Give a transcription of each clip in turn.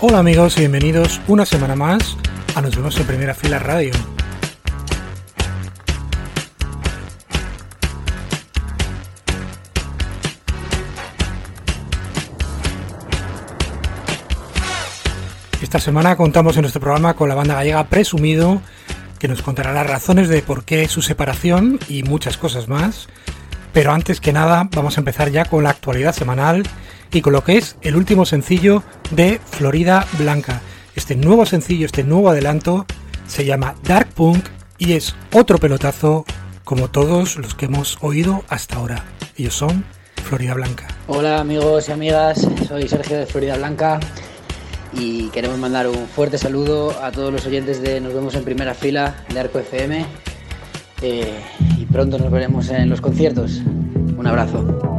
Hola amigos y bienvenidos una semana más a Nos vemos en Primera Fila Radio. Esta semana contamos en nuestro programa con la banda gallega Presumido, que nos contará las razones de por qué su separación y muchas cosas más. Pero antes que nada, vamos a empezar ya con la actualidad semanal y con lo que es el último sencillo de Florida Blanca. Este nuevo sencillo, este nuevo adelanto, se llama Dark Punk y es otro pelotazo como todos los que hemos oído hasta ahora. Ellos son Florida Blanca. Hola amigos y amigas, soy Sergio de Florida Blanca y queremos mandar un fuerte saludo a todos los oyentes de Nos vemos en primera fila de Arco FM eh, y pronto nos veremos en los conciertos. Un abrazo.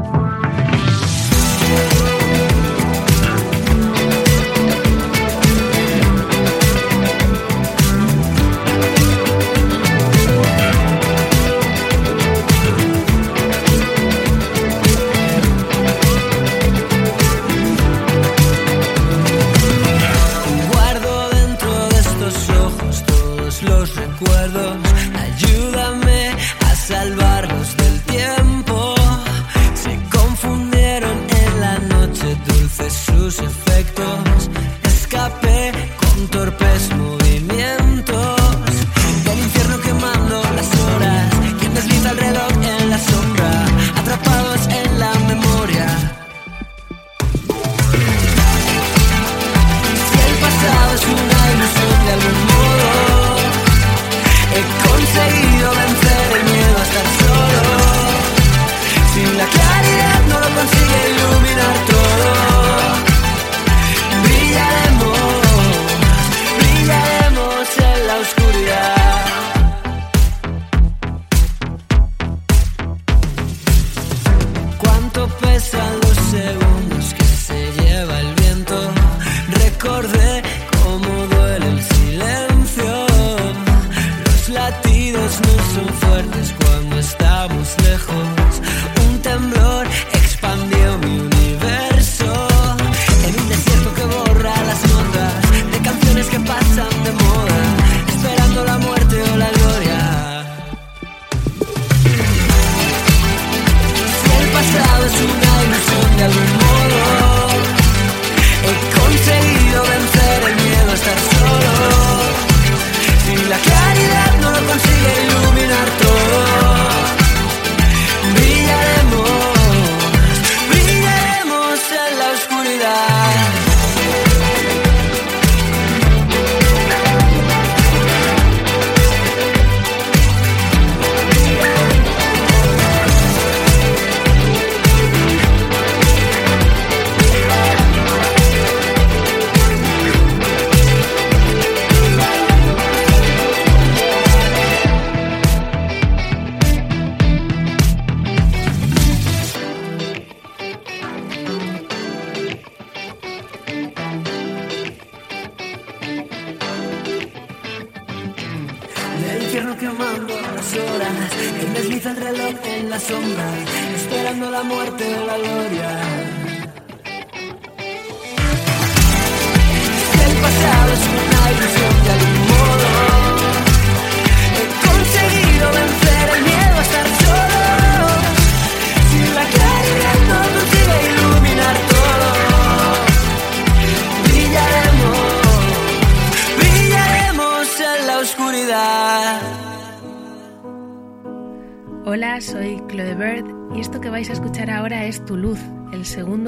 recuerdos quemando las horas Que desliza el reloj en la sombra Esperando la muerte o la gloria. El pasado es una ilusión de algún modo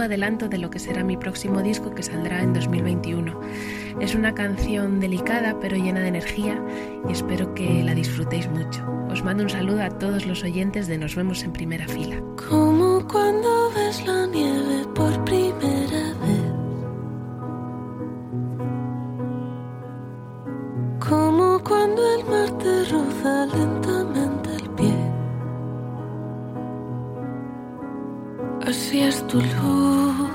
adelanto de lo que será mi próximo disco que saldrá en 2021. Es una canción delicada pero llena de energía y espero que la disfrutéis mucho. Os mando un saludo a todos los oyentes de Nos vemos en primera fila. Como cuando ves la nieve tu luz.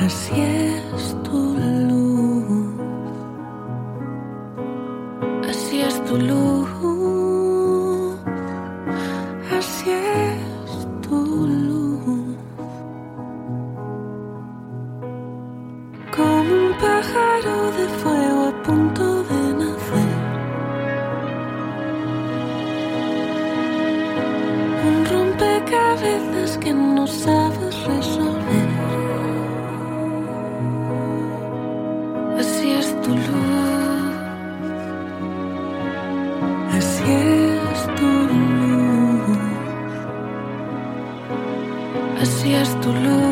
Así es tu luz, así es tu luz. Es tu luz.